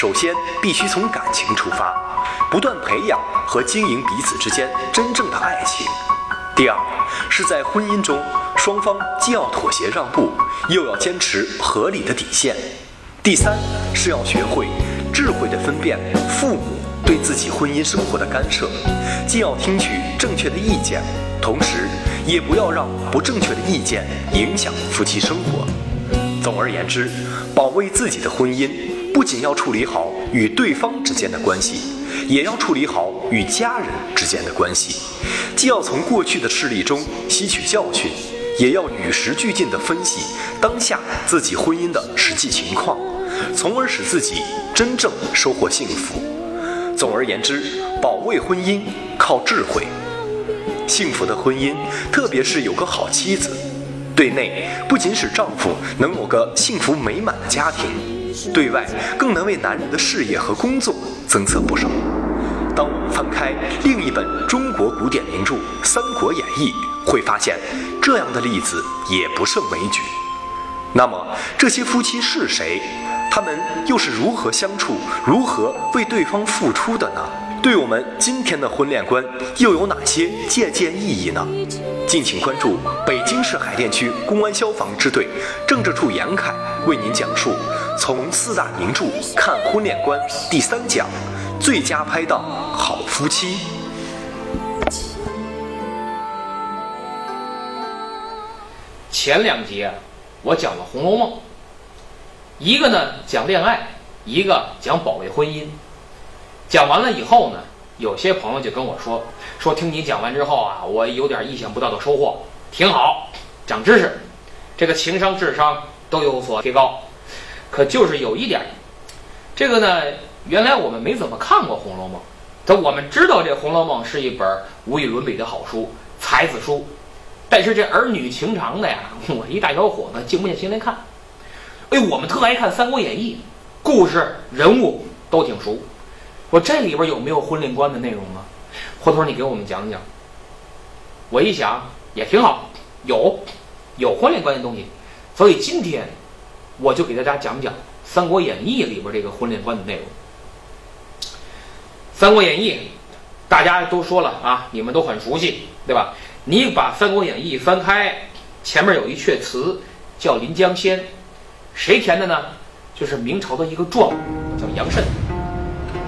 首先必须从感情出发，不断培养和经营彼此之间真正的爱情。第二，是在婚姻中，双方既要妥协让步，又要坚持合理的底线。第三，是要学会智慧地分辨父母对自己婚姻生活的干涉，既要听取正确的意见，同时也不要让不正确的意见影响夫妻生活。总而言之，保卫自己的婚姻，不仅要处理好与对方之间的关系，也要处理好与家人之间的关系。既要从过去的事例中吸取教训，也要与时俱进地分析当下自己婚姻的实际情况，从而使自己真正收获幸福。总而言之，保卫婚姻靠智慧。幸福的婚姻，特别是有个好妻子，对内不仅使丈夫能有个幸福美满的家庭，对外更能为男人的事业和工作增色不少。当我们翻开另一本中国古典名著《三国演义》，会发现这样的例子也不胜枚举。那么，这些夫妻是谁？他们又是如何相处、如何为对方付出的呢？对我们今天的婚恋观又有哪些借鉴意义呢？敬请关注北京市海淀区公安消防支队政治处杨凯为您讲述《从四大名著看婚恋观》第三讲。最佳拍档好夫妻。前两集啊，我讲了《红楼梦》，一个呢讲恋爱，一个讲保卫婚姻。讲完了以后呢，有些朋友就跟我说：“说听你讲完之后啊，我有点意想不到的收获，挺好，长知识，这个情商、智商都有所提高。可就是有一点，这个呢。”原来我们没怎么看过《红楼梦》，但我们知道这《红楼梦》是一本无与伦比的好书、才子书。但是这儿女情长的呀，我一大小伙子静不下心来看。哎，我们特爱看《三国演义》，故事人物都挺熟。我这里边有没有婚恋观的内容呢？回头你给我们讲讲。我一想也挺好，有有婚恋观的东西。所以今天我就给大家讲讲《三国演义》里边这个婚恋观的内容。《三国演义》，大家都说了啊，你们都很熟悉，对吧？你把《三国演义》翻开，前面有一阙词叫《临江仙》，谁填的呢？就是明朝的一个状元叫杨慎。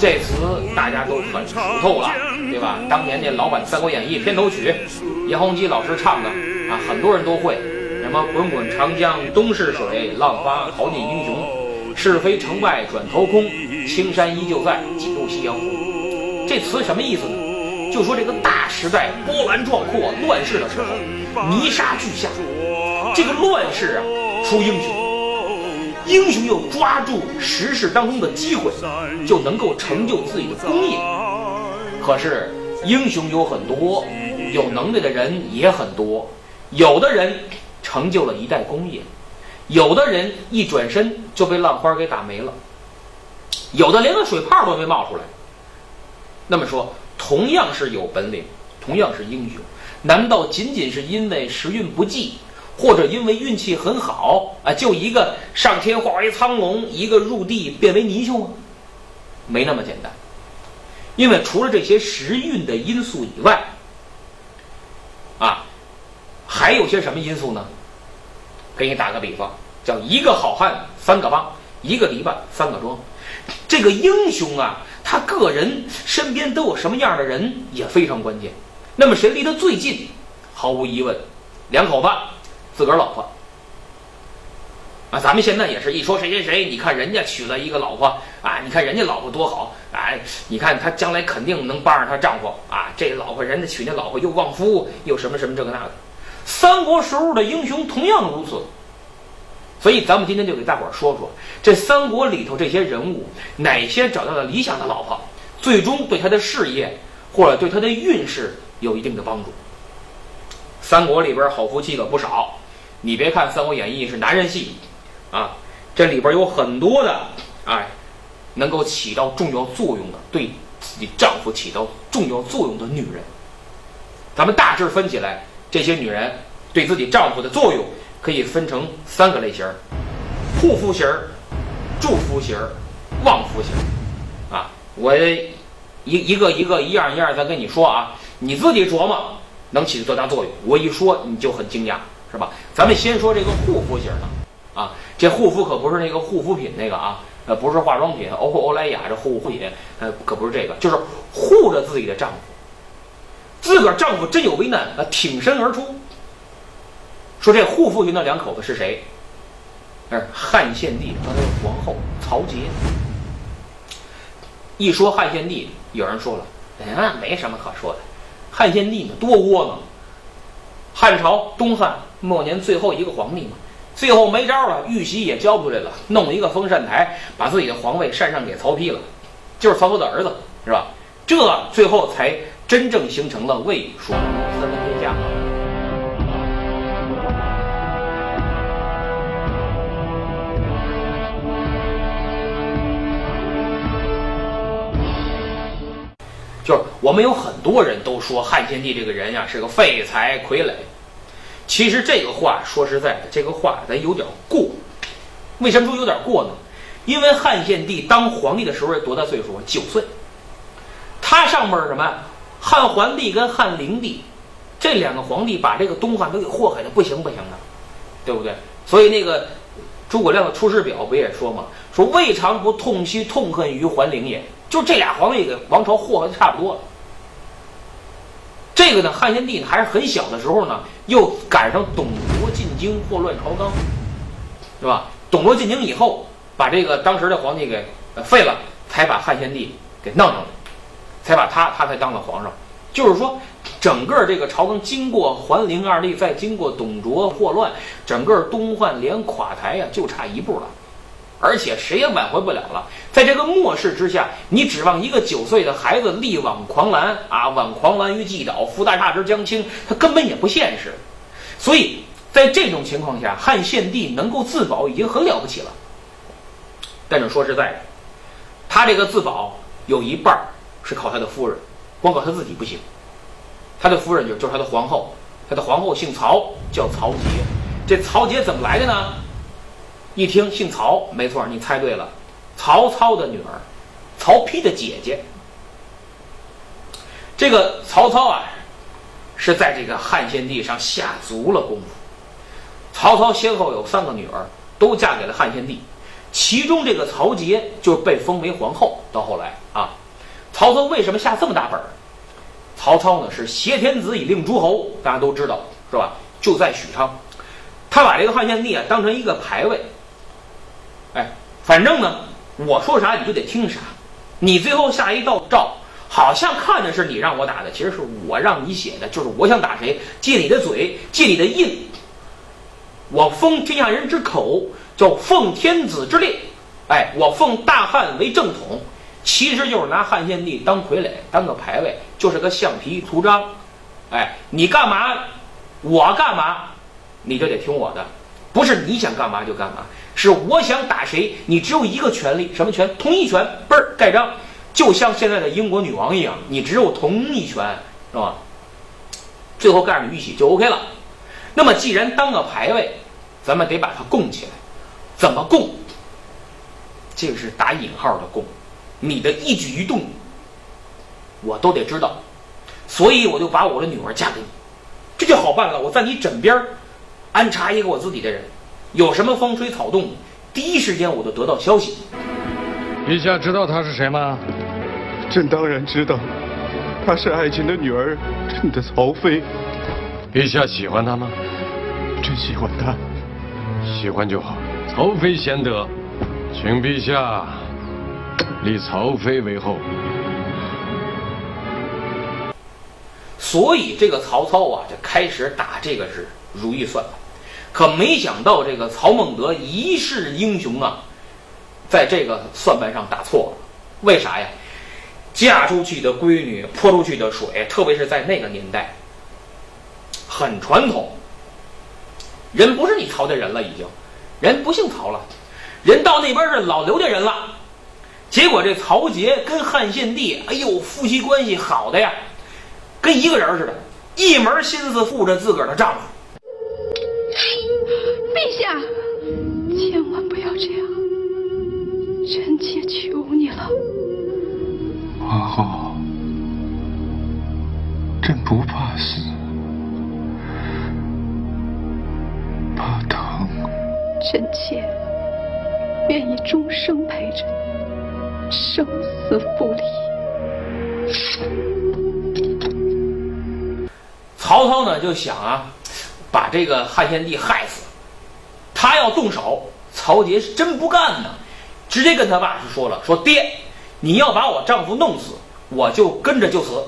这词大家都很熟透了，对吧？当年那老版《三国演义》片头曲，叶弘基老师唱的啊，很多人都会。什么滚滚长江东逝水，浪花淘尽英雄，是非成败转头空，青山依旧在，几度夕阳红。这词什么意思呢？就说这个大时代波澜壮阔、乱世的时候，泥沙俱下，这个乱世啊，出英雄，英雄又抓住时势当中的机会，就能够成就自己的功业。可是英雄有很多，有能力的人也很多，有的人成就了一代功业，有的人一转身就被浪花给打没了，有的连个水泡都没冒出来。那么说，同样是有本领，同样是英雄，难道仅仅是因为时运不济，或者因为运气很好啊？就一个上天化为苍龙，一个入地变为泥鳅吗？没那么简单，因为除了这些时运的因素以外，啊，还有些什么因素呢？给你打个比方，叫一个好汉三个帮，一个篱笆三个桩，这个英雄啊。他个人身边都有什么样的人也非常关键。那么谁离他最近？毫无疑问，两口子，自个儿老婆。啊，咱们现在也是一说谁谁谁，你看人家娶了一个老婆啊，你看人家老婆多好，哎，你看他将来肯定能帮上他丈夫啊。这老婆人家娶那老婆又旺夫又什么什么这个那个。三国时候的英雄同样如此。所以，咱们今天就给大伙儿说说这三国里头这些人物，哪些找到了理想的老婆，最终对他的事业或者对他的运势有一定的帮助。三国里边好夫妻可不少，你别看《三国演义》是男人戏，啊，这里边有很多的哎，能够起到重要作用的，对自己丈夫起到重要作用的女人。咱们大致分起来，这些女人对自己丈夫的作用。可以分成三个类型儿：护肤型儿、助夫型儿、旺夫型啊。我一一个一个一样一样再跟你说啊，你自己琢磨能起多大作用。我一说你就很惊讶，是吧？咱们先说这个护肤型的啊，这护肤可不是那个护肤品那个啊，呃，不是化妆品，欧欧莱雅这护肤品，呃，可不是这个，就是护着自己的丈夫，自个儿丈夫真有危难啊，挺身而出。说这护肤型的两口子是谁？是汉献帝和他的皇后曹节。一说汉献帝，有人说了，嗯，没什么可说的。汉献帝嘛，多窝囊。汉朝东汉末年最后一个皇帝嘛，最后没招了，玉玺也交出来了，弄一个封禅台，把自己的皇位禅让给曹丕了，就是曹操的儿子，是吧？这最后才真正形成了魏、蜀吴、三分天下。就是我们有很多人都说汉献帝这个人呀是个废材傀儡，其实这个话说实在的，这个话咱有点过。为什么说有点过呢？因为汉献帝当皇帝的时候多大岁数啊？九岁。他上面什么？汉桓帝跟汉灵帝这两个皇帝把这个东汉都给祸害的不行不行的，对不对？所以那个诸葛亮的《出师表》不也说吗？说未尝不痛惜痛恨于桓灵也。就这俩皇帝给王朝祸害的差不多了。这个呢，汉献帝呢还是很小的时候呢，又赶上董卓进京祸乱朝纲，是吧？董卓进京以后，把这个当时的皇帝给废了，才把汉献帝给弄上来，才把他他才当了皇上。就是说，整个这个朝纲经过桓灵二帝，再经过董卓祸乱，整个东汉连垮台呀，就差一步了。而且谁也挽回不了了，在这个末世之下，你指望一个九岁的孩子力挽狂澜啊，挽狂澜于既倒，扶大厦之将倾，他根本也不现实。所以在这种情况下，汉献帝能够自保已经很了不起了。但是说实在的，他这个自保有一半是靠他的夫人，光靠他自己不行。他的夫人就就是他的皇后，他的皇后姓曹，叫曹节。这曹节怎么来的呢？一听姓曹，没错，你猜对了，曹操的女儿，曹丕的姐姐。这个曹操啊，是在这个汉献帝上下足了功夫。曹操先后有三个女儿，都嫁给了汉献帝，其中这个曹节就被封为皇后。到后来啊，曹操为什么下这么大本儿？曹操呢是挟天子以令诸侯，大家都知道是吧？就在许昌，他把这个汉献帝啊当成一个牌位。哎，反正呢，我说啥你就得听啥。你最后下一道诏，好像看着是你让我打的，其实是我让你写的，就是我想打谁，借你的嘴，借你的印。我封天下人之口，叫奉天子之令。哎，我奉大汉为正统，其实就是拿汉献帝当傀儡，当个牌位，就是个橡皮图章。哎，你干嘛，我干嘛，你就得听我的，不是你想干嘛就干嘛。是我想打谁，你只有一个权利，什么权？同意权，嘣儿盖章，就像现在的英国女王一样，你只有同意权，是吧？最后盖上玉玺就 OK 了。那么既然当个牌位，咱们得把它供起来，怎么供？这个是打引号的供，你的一举一动，我都得知道，所以我就把我的女儿嫁给你，这就好办了。我在你枕边安插一个我自己的人。有什么风吹草动，第一时间我都得到消息。陛下知道她是谁吗？朕当然知道，她是爱卿的女儿，朕的曹妃。陛下喜欢她吗？朕喜欢她，喜欢就好。曹妃贤德，请陛下立曹妃为后。所以这个曹操啊，就开始打这个是如意算盘。可没想到，这个曹孟德一世英雄啊，在这个算盘上打错了。为啥呀？嫁出去的闺女泼出去的水，特别是在那个年代，很传统。人不是你曹家人了，已经，人不姓曹了，人到那边是老刘家人了。结果这曹节跟汉献帝，哎呦，夫妻关系好的呀，跟一个人似的，一门心思护着自个儿的丈夫。陛下，千万不要这样！臣妾求你了，皇后，朕不怕死，怕疼。臣妾愿意终生陪着你，生死不离。曹操呢就想啊，把这个汉献帝害死。他要动手，曹杰是真不干呢，直接跟他爸就说了：“说爹，你要把我丈夫弄死，我就跟着就死，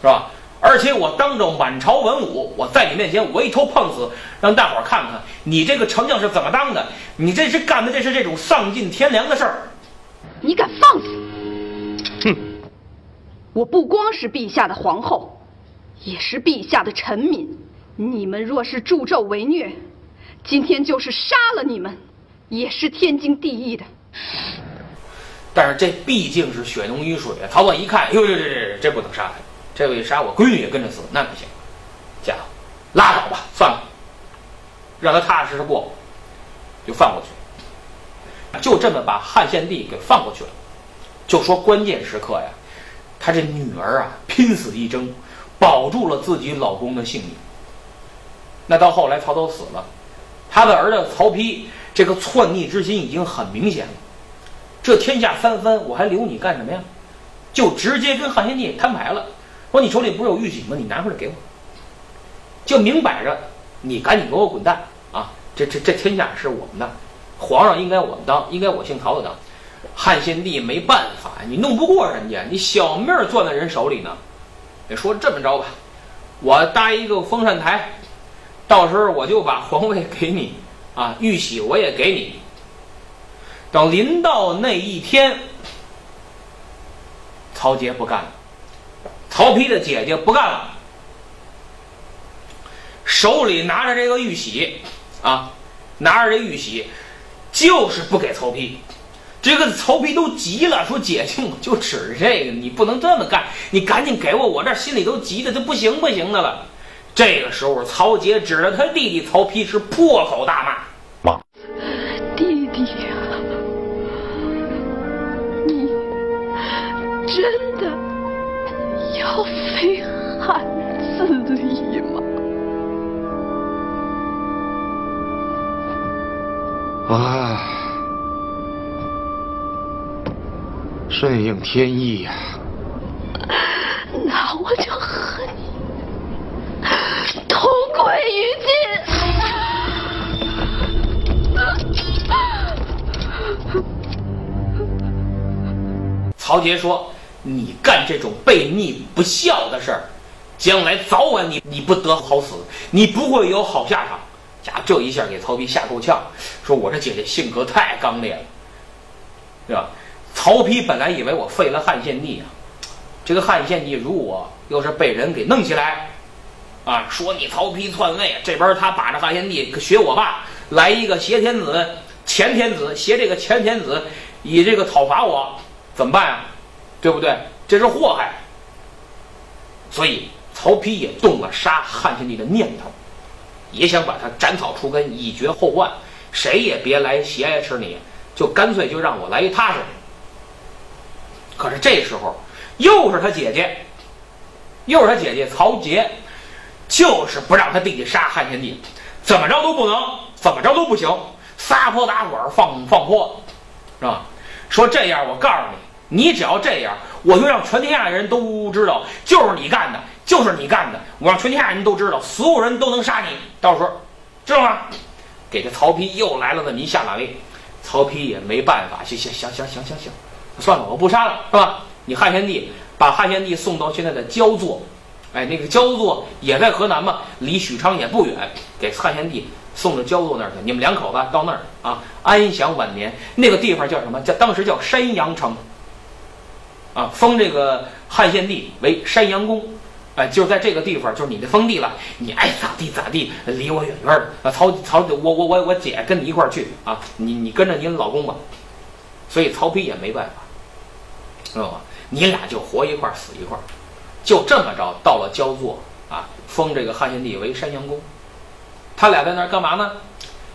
是吧？而且我当着满朝文武，我在你面前我一头碰死，让大伙儿看看你这个丞相是怎么当的。你这是干的这是这种丧尽天良的事儿。你敢放肆！哼！我不光是陛下的皇后，也是陛下的臣民。你们若是助纣为虐，今天就是杀了你们，也是天经地义的。但是这毕竟是血浓于水啊！曹操一看，哟，这这这这不能杀他，这位杀我闺女也跟着死，那不行。家伙，拉倒吧，算了，让他踏踏实实过，就放过去。就这么把汉献帝给放过去了。就说关键时刻呀，他这女儿啊，拼死一争，保住了自己老公的性命。那到后来曹操死了。他的儿子曹丕这个篡逆之心已经很明显了，这天下三分，我还留你干什么呀？就直接跟汉献帝摊牌了，说你手里不是有玉玺吗？你拿回来给我，就明摆着，你赶紧给我滚蛋啊！这这这天下是我们的，皇上应该我们当，应该我姓曹的当。汉献帝没办法，你弄不过人家，你小命攥在人手里呢。你说这么着吧，我搭一个风扇台。到时候我就把皇位给你，啊，玉玺我也给你。等临到那一天，曹杰不干了，曹丕的姐姐不干了，手里拿着这个玉玺，啊，拿着这玉玺，就是不给曹丕。这个曹丕都急了，说：“姐姐，我就指着这个，你不能这么干，你赶紧给我，我这心里都急的，这不行不行的了。”这个时候，曹杰指着他弟弟曹丕是破口大骂：“妈，弟弟呀，你真的要非汉自立吗？”啊，顺应天意呀。那曹杰说：“你干这种悖逆不孝的事儿，将来早晚你你不得好死，你不会有好下场。”家这一下给曹丕吓够呛，说：“我这姐姐性格太刚烈了，对吧？”曹丕本来以为我废了汉献帝啊，这个汉献帝如果要是被人给弄起来。啊，说你曹丕篡位，这边他把着汉献帝学我爸，来一个挟天子、前天子，挟这个前天子，以这个讨伐我，怎么办啊？对不对？这是祸害。所以曹丕也动了杀汉献帝的念头，也想把他斩草除根，以绝后患，谁也别来挟持你，就干脆就让我来一踏实。可是这时候又是他姐姐，又是他姐姐曹节。就是不让他弟弟杀汉献帝，怎么着都不能，怎么着都不行，撒泼打滚放放泼，是吧？说这样，我告诉你，你只要这样，我就让全天下的人都知道，就是你干的，就是你干的，我让全天下人都知道，所有人都能杀你，到时候知道吗？给这曹丕又来了那么一下马威，曹丕也没办法，行行行行行行行，算了，我不杀了，是吧？你汉献帝把汉献帝送到现在的焦作。哎，那个焦作也在河南嘛，离许昌也不远，给汉献帝送到焦作那儿去。你们两口子到那儿啊，安享晚年。那个地方叫什么？叫当时叫山阳城。啊，封这个汉献帝为山阳公。哎，就在这个地方，就是你的封地了。你爱咋地咋地，离我远远的。啊，曹曹，我我我我姐跟你一块儿去啊，你你跟着您老公吧。所以曹丕也没办法，知道吗？你俩就活一块儿，死一块儿。就这么着，到了焦作啊，封这个汉献帝为山阳公。他俩在那儿干嘛呢？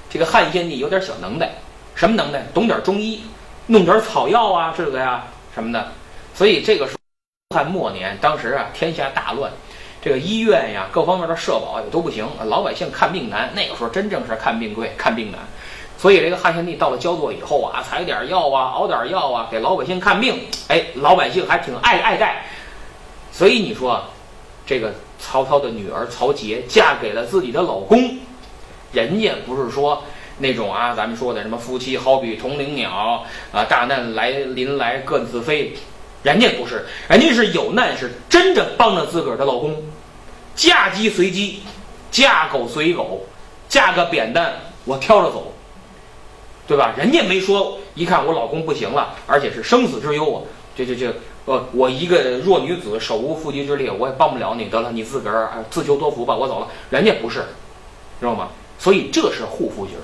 这个汉献帝有点小能耐，什么能耐？懂点中医，弄点草药啊，这个呀什么的。所以这个是汉末年，当时啊天下大乱，这个医院呀各方面的社保也都不行，老百姓看病难。那个时候真正是看病贵，看病难。所以这个汉献帝到了焦作以后啊，采点药啊，熬点药啊，给老百姓看病，哎，老百姓还挺爱爱戴。所以你说，这个曹操的女儿曹节嫁给了自己的老公，人家不是说那种啊，咱们说的什么夫妻好比同林鸟啊，大难来临来各自飞，人家不是，人家是有难是真的帮着自个儿的老公，嫁鸡随鸡，嫁狗随狗，嫁个扁担我挑着走。对吧？人家没说，一看我老公不行了，而且是生死之忧啊！这这这，呃，我一个弱女子，手无缚鸡之力，我也帮不了你。得了，你自个儿自求多福吧，我走了。人家不是，知道吗？所以这是护肤型的。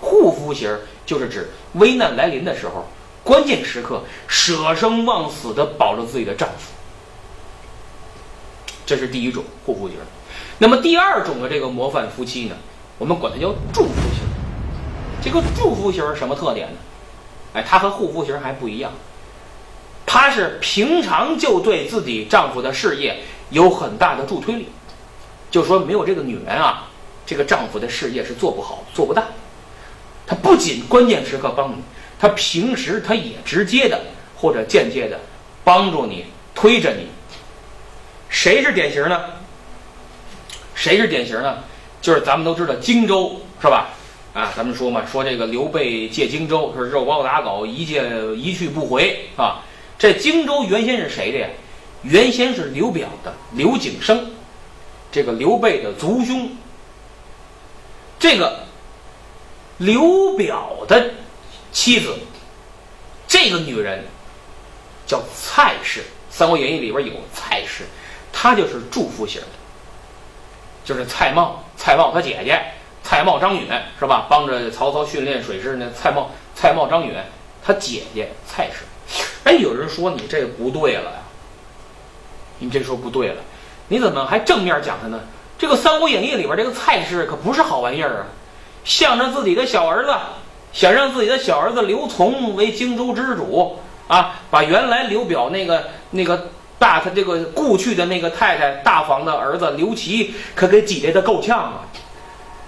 护肤型就是指危难来临的时候，关键时刻舍生忘死的保着自己的丈夫。这是第一种护肤型。那么第二种的这个模范夫妻呢，我们管它叫祝福型。这个祝福型什么特点呢？哎，它和护肤型还不一样，它是平常就对自己丈夫的事业有很大的助推力，就说没有这个女人啊，这个丈夫的事业是做不好、做不大。他不仅关键时刻帮你，他平时他也直接的或者间接的帮助你、推着你。谁是典型呢？谁是典型呢？就是咱们都知道荆州是吧？啊，咱们说嘛，说这个刘备借荆州是肉包子打狗，一借一去不回啊。这荆州原先是谁的呀？原先是刘表的刘景升，这个刘备的族兄。这个刘表的妻子，这个女人叫蔡氏，《三国演义》里边有蔡氏，她就是祝福型的，就是蔡瑁，蔡瑁他姐姐。蔡瑁、张允是吧？帮着曹操训练水师那蔡瑁、蔡瑁、张允，他姐姐蔡氏。哎，有人说你这不对了呀，你这说不对了，你怎么还正面讲他呢？这个《三国演义》里边这个蔡氏可不是好玩意儿啊，向着自己的小儿子，想让自己的小儿子刘琮为荆州之主啊，把原来刘表那个那个大他这个故去的那个太太大房的儿子刘琦可给挤兑的够呛啊。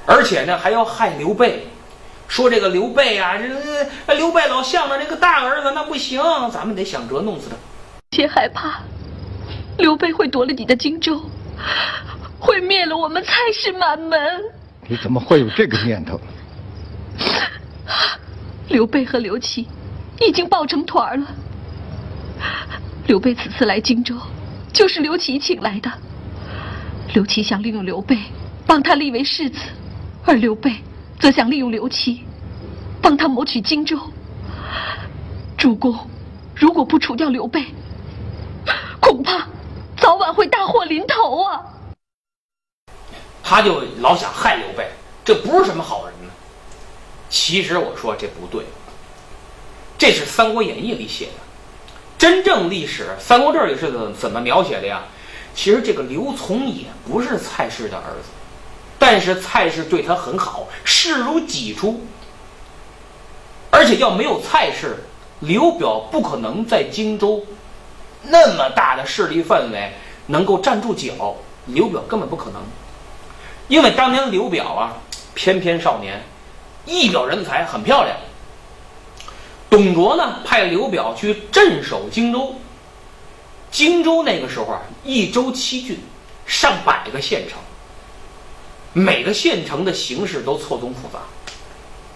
而且呢，还要害刘备，说这个刘备啊，这刘备老向着这个大儿子，那不行，咱们得想辙弄死他。且害怕刘备会夺了你的荆州，会灭了我们蔡氏满门。你怎么会有这个念头？刘备和刘琦已经抱成团了。刘备此次来荆州，就是刘琦请来的。刘琦想利用刘备，帮他立为世子。而刘备则想利用刘琦，帮他谋取荆州。主公如果不除掉刘备，恐怕早晚会大祸临头啊！他就老想害刘备，这不是什么好人。其实我说这不对，这是《三国演义》里写的，真正历史《三国志》里是怎怎么描写的呀？其实这个刘琮也不是蔡氏的儿子。但是蔡氏对他很好，视如己出。而且要没有蔡氏，刘表不可能在荆州那么大的势力范围能够站住脚。刘表根本不可能，因为当年刘表啊，翩翩少年，一表人才，很漂亮。董卓呢，派刘表去镇守荆州。荆州那个时候啊，一州七郡，上百个县城。每个县城的形势都错综复杂，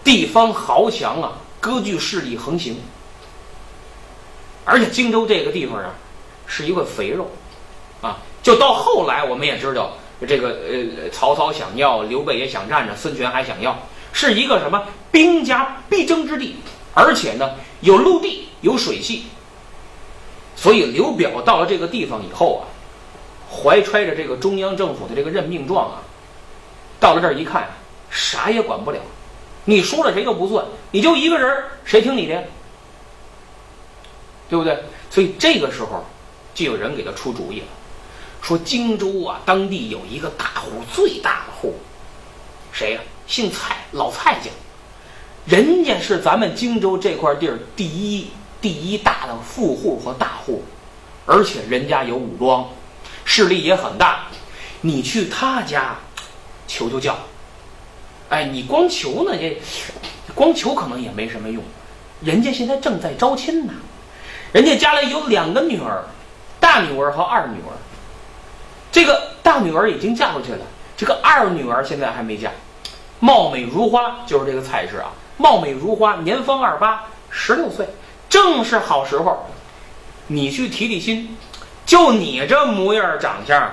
地方豪强啊，割据势力横行。而且荆州这个地方啊，是一块肥肉，啊，就到后来我们也知道，这个呃，曹操想要，刘备也想占着，孙权还想要，是一个什么兵家必争之地，而且呢，有陆地有水系。所以刘表到了这个地方以后啊，怀揣着这个中央政府的这个任命状啊。到了这儿一看，啥也管不了，你说了谁都不算，你就一个人，谁听你的？对不对？所以这个时候，就有人给他出主意了，说荆州啊，当地有一个大户，最大的户，谁呀？姓蔡，老蔡家。人家是咱们荆州这块地儿第一第一大的富户和大户，而且人家有武装，势力也很大。你去他家求求教，哎，你光求呢也光求可能也没什么用。人家现在正在招亲呢，人家家里有两个女儿，大女儿和二女儿。这个大女儿已经嫁出去了，这个二女儿现在还没嫁，貌美如花，就是这个蔡氏啊，貌美如花，年方二八，十六岁，正是好时候。你去提提亲，就你这模样长相，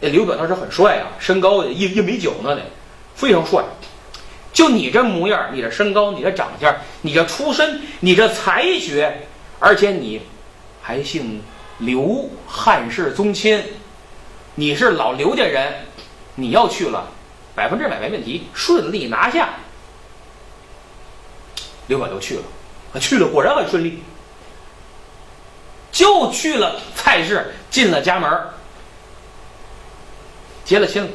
那刘表当时很帅啊，身高一一米九呢得，非常帅。就你这模样，你这身高，你这长相，你这出身，你这才学，而且你还姓刘，汉室宗亲，你是老刘家人，你要去了，百分之百没问题，顺利拿下。刘表就去了，去了果然很顺利，就去了蔡氏，进了家门，结了亲。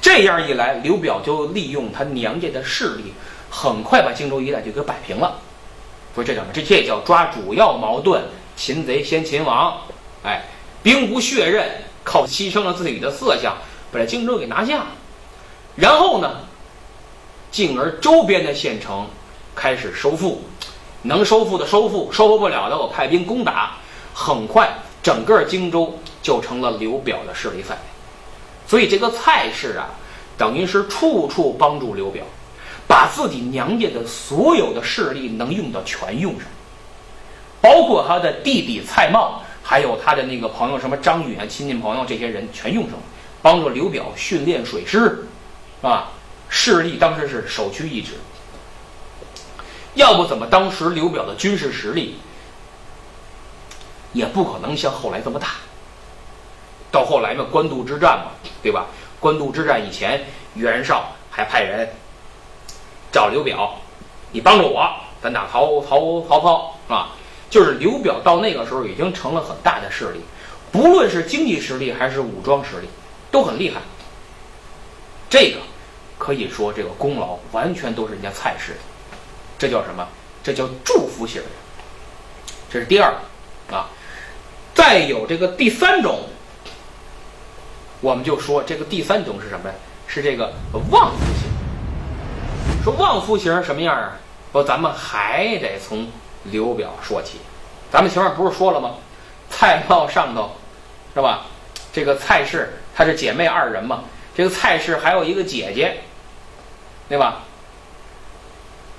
这样一来，刘表就利用他娘家的势力，很快把荆州一带就给摆平了。说这叫什么？这这叫抓主要矛盾，擒贼先擒王。哎，兵不血刃，靠牺牲了自己的色相，把这荆州给拿下了。然后呢，进而周边的县城开始收复，能收复的收复，收复不了的我派兵攻打。很快，整个荆州就成了刘表的势力范围。所以这个蔡氏啊，等于是处处帮助刘表，把自己娘家的所有的势力能用的全用上，包括他的弟弟蔡瑁，还有他的那个朋友什么张允啊，亲戚朋友这些人全用上了，帮助刘表训练水师，啊，势力当时是首屈一指。要不怎么当时刘表的军事实力也不可能像后来这么大。到后来嘛，官渡之战嘛，对吧？官渡之战以前，袁绍还派人找刘表，你帮助我，咱打曹曹曹操啊！就是刘表到那个时候已经成了很大的势力，不论是经济实力还是武装实力，都很厉害。这个可以说，这个功劳完全都是人家蔡氏的，这叫什么？这叫祝福型。这是第二啊，再有这个第三种。我们就说这个第三种是什么呀？是这个旺夫型。说旺夫型什么样啊？不，咱们还得从刘表说起。咱们前面不是说了吗？蔡瑁上头是吧？这个蔡氏她是姐妹二人嘛。这个蔡氏还有一个姐姐，对吧？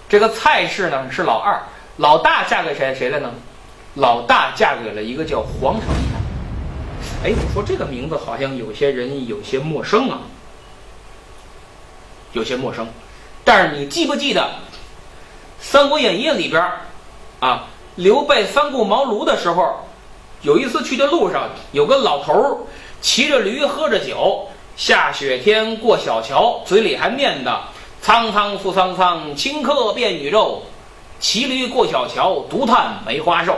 这个蔡氏呢是老二，老大嫁给谁谁了呢？老大嫁给了一个叫黄承彦。哎，我说这个名字好像有些人有些陌生啊，有些陌生。但是你记不记得《三国演义》里边啊，刘备三顾茅庐的时候，有一次去的路上，有个老头儿骑着驴喝着酒，下雪天过小桥，嘴里还念叨：“苍苍复苍苍，顷刻变宇宙。骑驴过小桥，独叹梅花瘦。”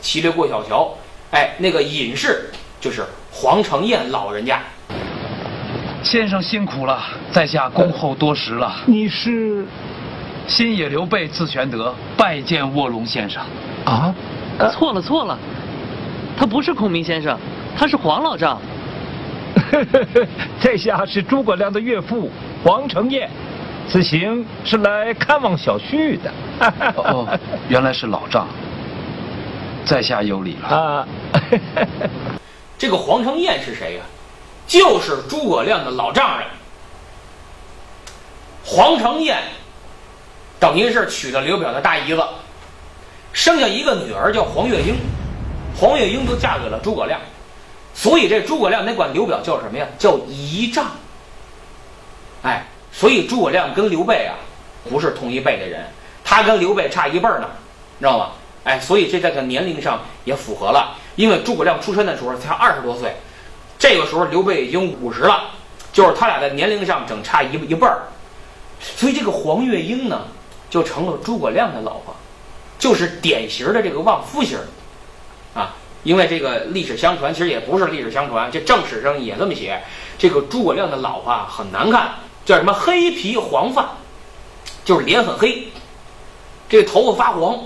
骑驴过小桥，哎，那个隐士。就是黄承彦老人家，先生辛苦了，在下恭候多时了。你是新野刘备字玄德，拜见卧龙先生。啊？错了错了，他不是孔明先生，他是黄老丈。在下是诸葛亮的岳父黄承彦，此行是来看望小婿的。哦，原来是老丈，在下有礼了。啊。这个黄承彦是谁呀？就是诸葛亮的老丈人。黄承彦等于是娶了刘表的大姨子，生下一个女儿叫黄月英，黄月英就嫁给了诸葛亮，所以这诸葛亮得管刘表叫什么呀？叫姨丈。哎，所以诸葛亮跟刘备啊不是同一辈的人，他跟刘备差一辈儿呢，知道吗？哎，所以这在个年龄上也符合了。因为诸葛亮出生的时候才二十多岁，这个时候刘备已经五十了，就是他俩在年龄上整差一一辈儿，所以这个黄月英呢就成了诸葛亮的老婆，就是典型的这个旺夫型啊。因为这个历史相传其实也不是历史相传，这正史上也这么写，这个诸葛亮的老婆很难看，叫什么黑皮黄发，就是脸很黑，这头发发黄，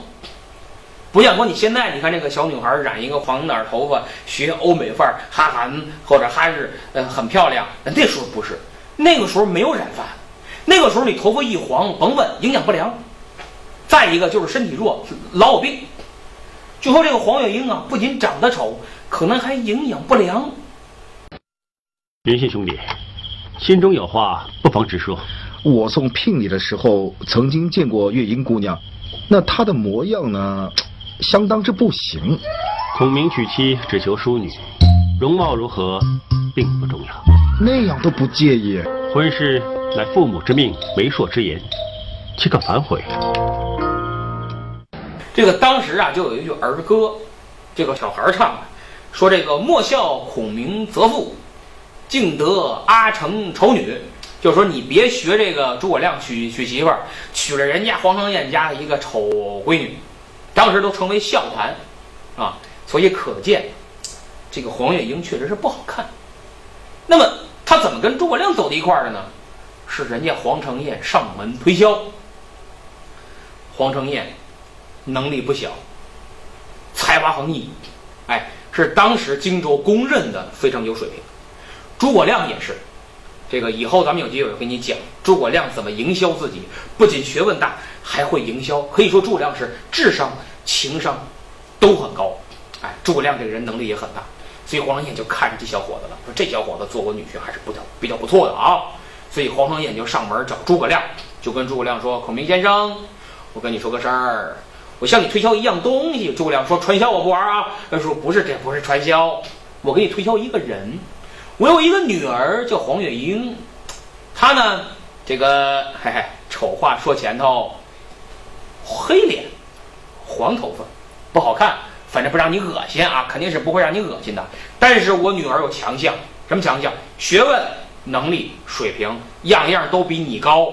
不像说你现在你看这个小女孩染一个黄点头发，学欧美范儿，哈韩或者哈日，呃，很漂亮。那时候不是，那个时候没有染发，那个时候你头发一黄，甭问，营养不良。再一个就是身体弱，老有病。就说这个黄月英啊，不仅长得丑，可能还营养不良。云信兄弟，心中有话不妨直说。我送聘礼的时候曾经见过月英姑娘，那她的模样呢，相当之不行。孔明娶妻只求淑女，容貌如何并不重要。那样都不介意？婚事乃父母之命，媒妁之言，岂可反悔？这个当时啊，就有一句儿歌，这个小孩唱的，说这个莫笑孔明择妇，竟得阿成丑女。就说你别学这个诸葛亮娶娶媳妇儿，娶了人家黄承彦家的一个丑闺女，当时都成为笑谈，啊，所以可见这个黄月英确实是不好看。那么他怎么跟诸葛亮走到一块儿的呢？是人家黄承彦上门推销。黄承彦。能力不小，才华横溢，哎，是当时荆州公认的非常有水平。诸葛亮也是，这个以后咱们有机会跟你讲诸葛亮怎么营销自己，不仅学问大，还会营销。可以说诸葛亮是智商、情商都很高，哎，诸葛亮这个人能力也很大，所以黄承彦就看着这小伙子了，说这小伙子做我女婿还是比较比较不错的啊。所以黄承彦就上门找诸葛亮，就跟诸葛亮说：“孔明先生，我跟你说个事儿。”我向你推销一样东西，诸葛亮说：“传销我不玩啊。”他说：“不是，这不是传销，我给你推销一个人。我有一个女儿叫黄月英，她呢，这个嘿嘿，丑话说前头，黑脸，黄头发，不好看，反正不让你恶心啊，肯定是不会让你恶心的。但是我女儿有强项，什么强项？学问、能力、水平，样样都比你高。”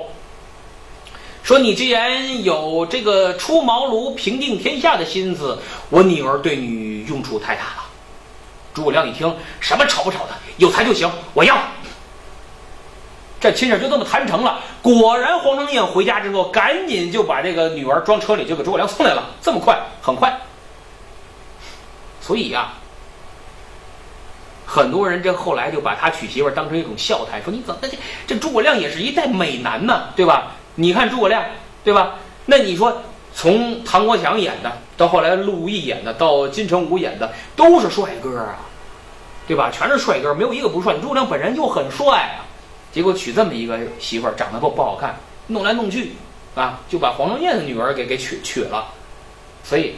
说你既然有这个出茅庐平定天下的心思，我女儿对你用处太大了。诸葛亮一听，什么丑不丑的，有才就行，我要。这亲事就这么谈成了。果然，黄承彦回家之后，赶紧就把这个女儿装车里，就给诸葛亮送来了。这么快，很快。所以呀，很多人这后来就把他娶媳妇当成一种笑谈，说你怎么这这诸葛亮也是一代美男呢，对吧？你看诸葛亮，对吧？那你说从唐国强演的，到后来陆毅演的，到金城武演的，都是帅哥啊，对吧？全是帅哥，没有一个不帅。诸葛亮本人就很帅啊，结果娶这么一个媳妇儿，长得不不好看，弄来弄去啊，就把黄忠彦的女儿给给娶娶了。所以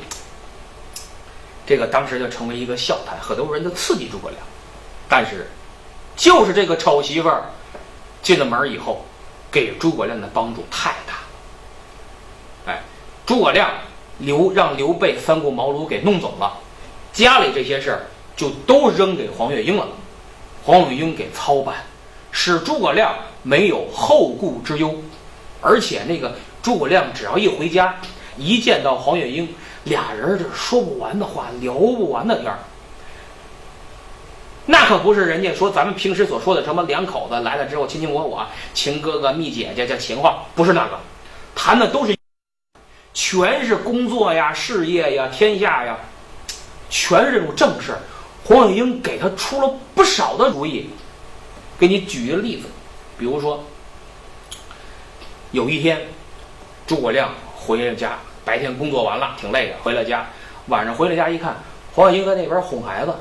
这个当时就成为一个笑谈，很多人都刺激诸葛亮。但是就是这个丑媳妇儿进了门以后。给诸葛亮的帮助太大了，哎，诸葛亮刘让刘备三顾茅庐给弄走了，家里这些事儿就都扔给黄月英了，黄月英给操办，使诸葛亮没有后顾之忧，而且那个诸葛亮只要一回家，一见到黄月英，俩人这说不完的话，聊不完的天儿。那可不是人家说咱们平时所说的什么两口子来了之后卿卿我我情哥哥蜜姐姐这情话，不是那个，谈的都是，全是工作呀、事业呀、天下呀，全是这种正事。黄月英给他出了不少的主意，给你举一个例子，比如说，有一天，诸葛亮回了家，白天工作完了挺累的，回了家，晚上回了家一看，黄月英在那边哄孩子。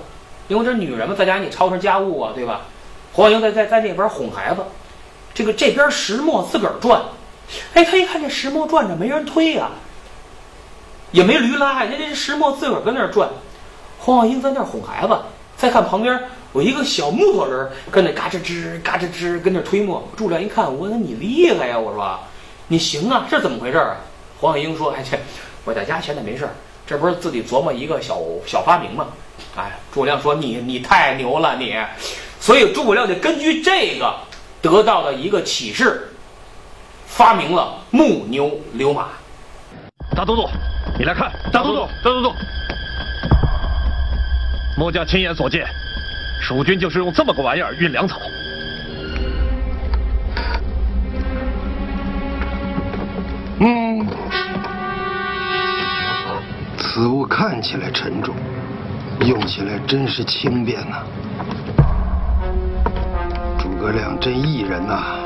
因为这女人嘛，在家你操持家务啊，对吧？黄小英在在在那边哄孩子，这个这边石磨自个儿转，哎，他一看这石磨转着没人推呀，也没驴拉，人家这石磨自个儿跟那儿转。黄小英在那儿哄孩子，再看旁边有一个小木头人跟那嘎吱吱嘎吱吱跟那推磨。诸葛亮一看，我说你厉害呀，我说你行啊，这怎么回事啊？黄小英说：“哎，这我在家闲着没事儿这不是自己琢磨一个小小发明吗？”哎诸葛亮说你你太牛了你。所以诸葛亮就根据这个得到的一个启示发明了木牛流马。大都督你来看大都督大都督。末将亲眼所见蜀军就是用这么个玩意儿运粮草。嗯。此物看起来沉重。用起来真是轻便呐。诸葛亮真异人呐，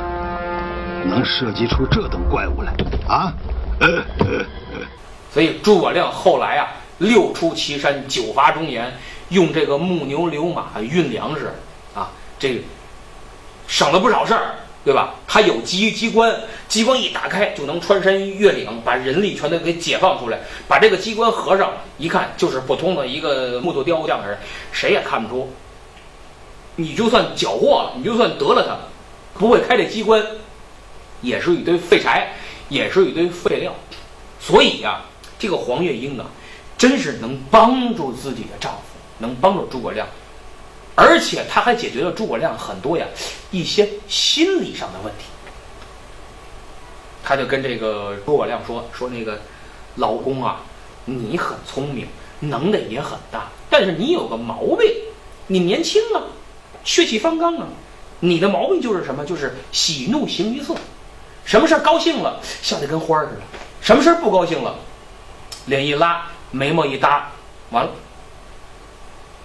能设计出这等怪物来啊！所以诸葛亮后来啊，六出祁山，九伐中原，用这个木牛流马运粮食啊，这省了不少事儿。对吧？它有机机关，机关一打开就能穿山越岭，把人力全都给解放出来。把这个机关合上，一看就是普通的一个木头雕像人，谁也看不出。你就算缴获了，你就算得了它，不会开这机关，也是一堆废柴，也是一堆废料。所以呀，这个黄月英啊，真是能帮助自己的丈夫，能帮助诸葛亮。而且他还解决了诸葛亮很多呀一些心理上的问题。他就跟这个诸葛亮说：“说那个老公啊，你很聪明，能耐也很大，但是你有个毛病，你年轻啊，血气方刚啊，你的毛病就是什么？就是喜怒形于色，什么事儿高兴了笑得跟花儿似的，什么事儿不高兴了，脸一拉，眉毛一搭，完了。”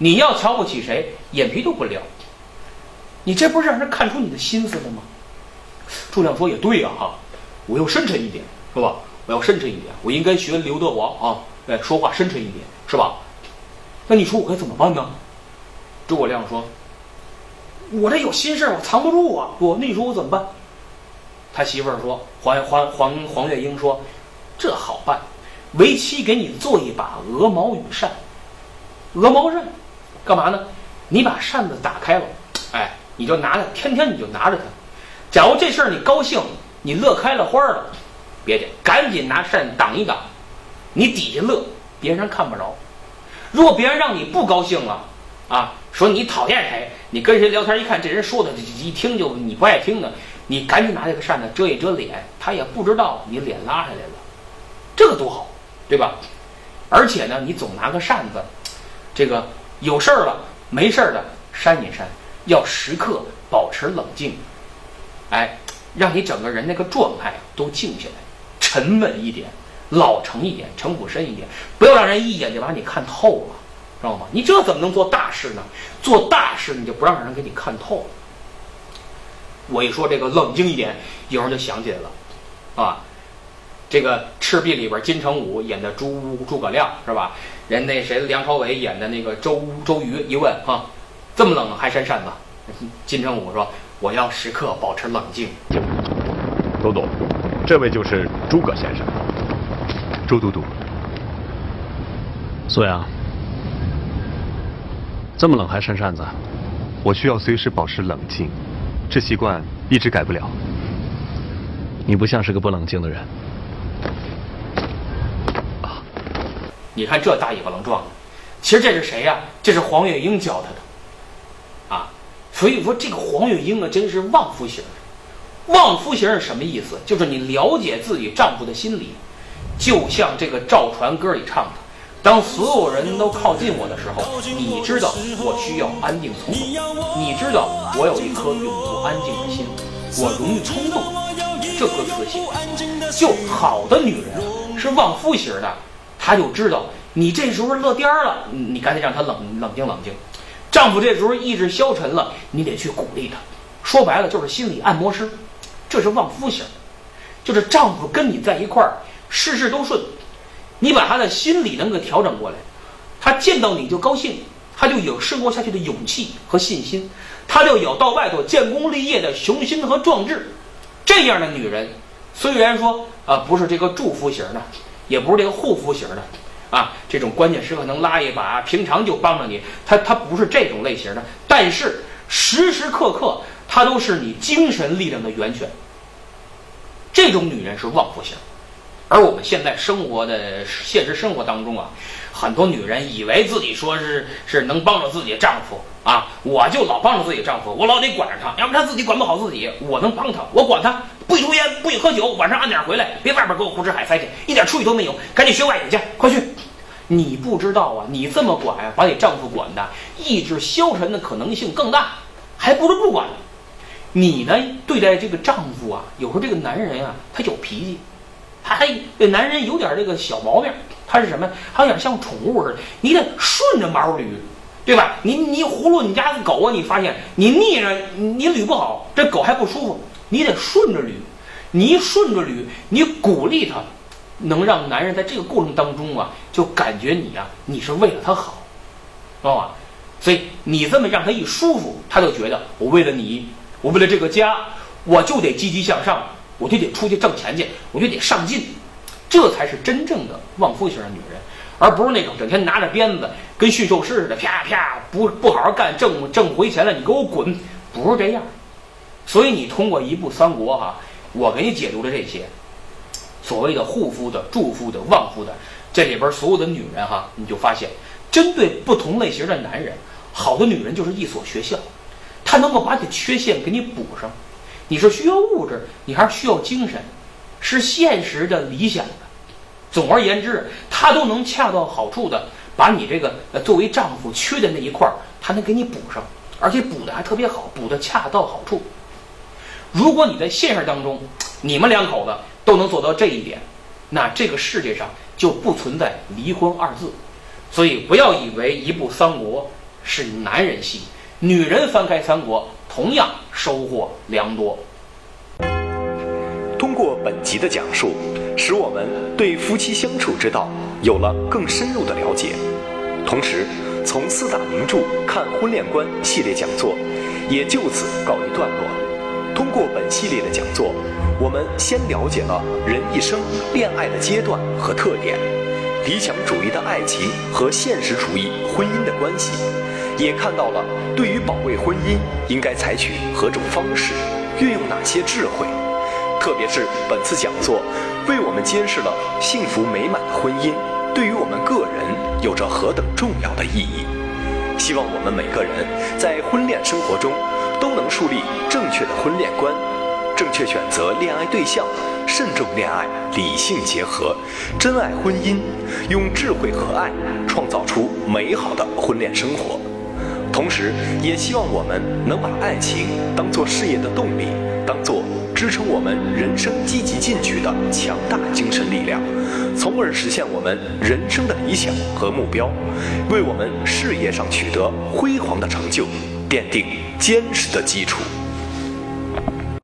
你要瞧不起谁，眼皮都不撩，你这不是让人看出你的心思了吗？诸葛亮说也对呀，哈，我要深沉一点，是吧？我要深沉一点，我应该学刘德华啊，哎，说话深沉一点，是吧？那你说我该怎么办呢？诸葛亮说：“我这有心事我藏不住啊。我那你说我怎么办？”他媳妇儿说：“黄黄黄黄月英说，这好办，为妻给你做一把鹅毛羽扇，鹅毛扇。”干嘛呢？你把扇子打开了，哎，你就拿着，天天你就拿着它。假如这事儿你高兴，你乐开了花了，别介，赶紧拿扇挡一挡，你底下乐，别人看不着。如果别人让你不高兴了，啊，说你讨厌谁，你跟谁聊天一看这人说的，一听就你不爱听的，你赶紧拿这个扇子遮一遮脸，他也不知道你脸拉下来了，这个多好，对吧？而且呢，你总拿个扇子，这个。有事儿了，没事儿的扇一扇，要时刻保持冷静，哎，让你整个人那个状态都静下来，沉稳一点，老成一点，城府深一点，不要让人一眼就把你看透了，知道吗？你这怎么能做大事呢？做大事你就不让人给你看透了。我一说这个冷静一点，有人就想起来了，啊。这个《赤壁》里边，金城武演的诸诸葛亮是吧？人那谁，梁朝伟演的那个周周瑜，一问哈，这么冷还扇扇子？金城武说：“我要时刻保持冷静。”都督，这位就是诸葛先生。周都督，苏阳，这么冷还扇扇子？我需要随时保持冷静，这习惯一直改不了。你不像是个不冷静的人。你看这大尾巴棱状的，其实这是谁呀？这是黄月英教他的，啊，所以说这个黄月英啊，真是旺夫型。旺夫型是什么意思？就是你了解自己丈夫的心理，就像这个赵传歌里唱的：“当所有人都靠近我的时候，你知道我需要安静从容，你知道我有一颗永不安静的心，我容易冲动。”这歌词写的，就好的女人是旺夫型的。他就知道你这时候乐颠儿了，你赶紧让他冷冷静冷静。丈夫这时候意志消沉了，你得去鼓励他。说白了就是心理按摩师，这是旺夫型，就是丈夫跟你在一块儿，事事都顺，你把他的心理能够调整过来，他见到你就高兴，他就有生活下去的勇气和信心，他就有到外头建功立业的雄心和壮志。这样的女人，虽然说啊不是这个祝福型的。也不是这个护肤型的，啊，这种关键时刻能拉一把，平常就帮着你，他他不是这种类型的，但是时时刻刻他都是你精神力量的源泉。这种女人是旺夫型，而我们现在生活的现实生活当中啊，很多女人以为自己说是是能帮着自己丈夫啊，我就老帮着自己丈夫，我老得管着他，要不他自己管不好自己，我能帮他，我管他。不许抽烟，不许喝酒，晚上按点回来，别外边给我胡吃海塞去，一点出息都没有。赶紧学外语去，快去！你不知道啊，你这么管啊，把你丈夫管的意志消沉的可能性更大，还不如不管。你呢，对待这个丈夫啊，有时候这个男人啊，他有脾气，他还这男人有点这个小毛病，它是什么？它有点像宠物似的，你得顺着毛捋，对吧？你你葫芦你家的狗啊，你发现你逆着你捋不好，这狗还不舒服，你得顺着捋。你一顺着捋，你鼓励它，能让男人在这个过程当中啊，就感觉你呀、你是为了他好，知道吧？所以你这么让他一舒服，他就觉得我为了你，我为了这个家，我就得积极向上，我就得出去挣钱去，我就得上进，这才是真正的旺夫型的女人，而不是那种整天拿着鞭子跟驯兽师似的，啪啪不不好好干，挣挣回钱了你给我滚，不是这样。所以你通过一部《三国》哈，我给你解读了这些所谓的护肤的、助夫的、旺夫的，这里边所有的女人哈，你就发现，针对不同类型的男人，好的女人就是一所学校，她能够把你缺陷给你补上。你是需要物质，你还是需要精神，是现实的、理想的。总而言之，他都能恰到好处的把你这个作为丈夫缺的那一块儿，她能给你补上，而且补的还特别好，补的恰到好处。如果你在现实当中，你们两口子都能做到这一点，那这个世界上就不存在离婚二字。所以不要以为一部《三国》是男人戏，女人翻开《三国》同样收获良多。通过本集的讲述，使我们对夫妻相处之道有了更深入的了解。同时，从四大名著看婚恋观系列讲座也就此告一段落。通过本系列的讲座，我们先了解了人一生恋爱的阶段和特点，理想主义的爱情和现实主义婚姻的关系，也看到了对于保卫婚姻应该采取何种方式，运用哪些智慧。特别是本次讲座，为我们揭示了幸福美满的婚姻对于我们个人有着何等重要的意义。希望我们每个人在婚恋生活中都能树立正确的婚恋观，正确选择恋爱对象，慎重恋爱，理性结合，珍爱婚姻，用智慧和爱创造出美好的婚恋生活。同时，也希望我们能把爱情当做事业的动力，当做支撑我们人生积极进取的强大精神力量，从而实现我们人生的理想和目标，为我们事业上取得辉煌的成就奠定坚实的基础。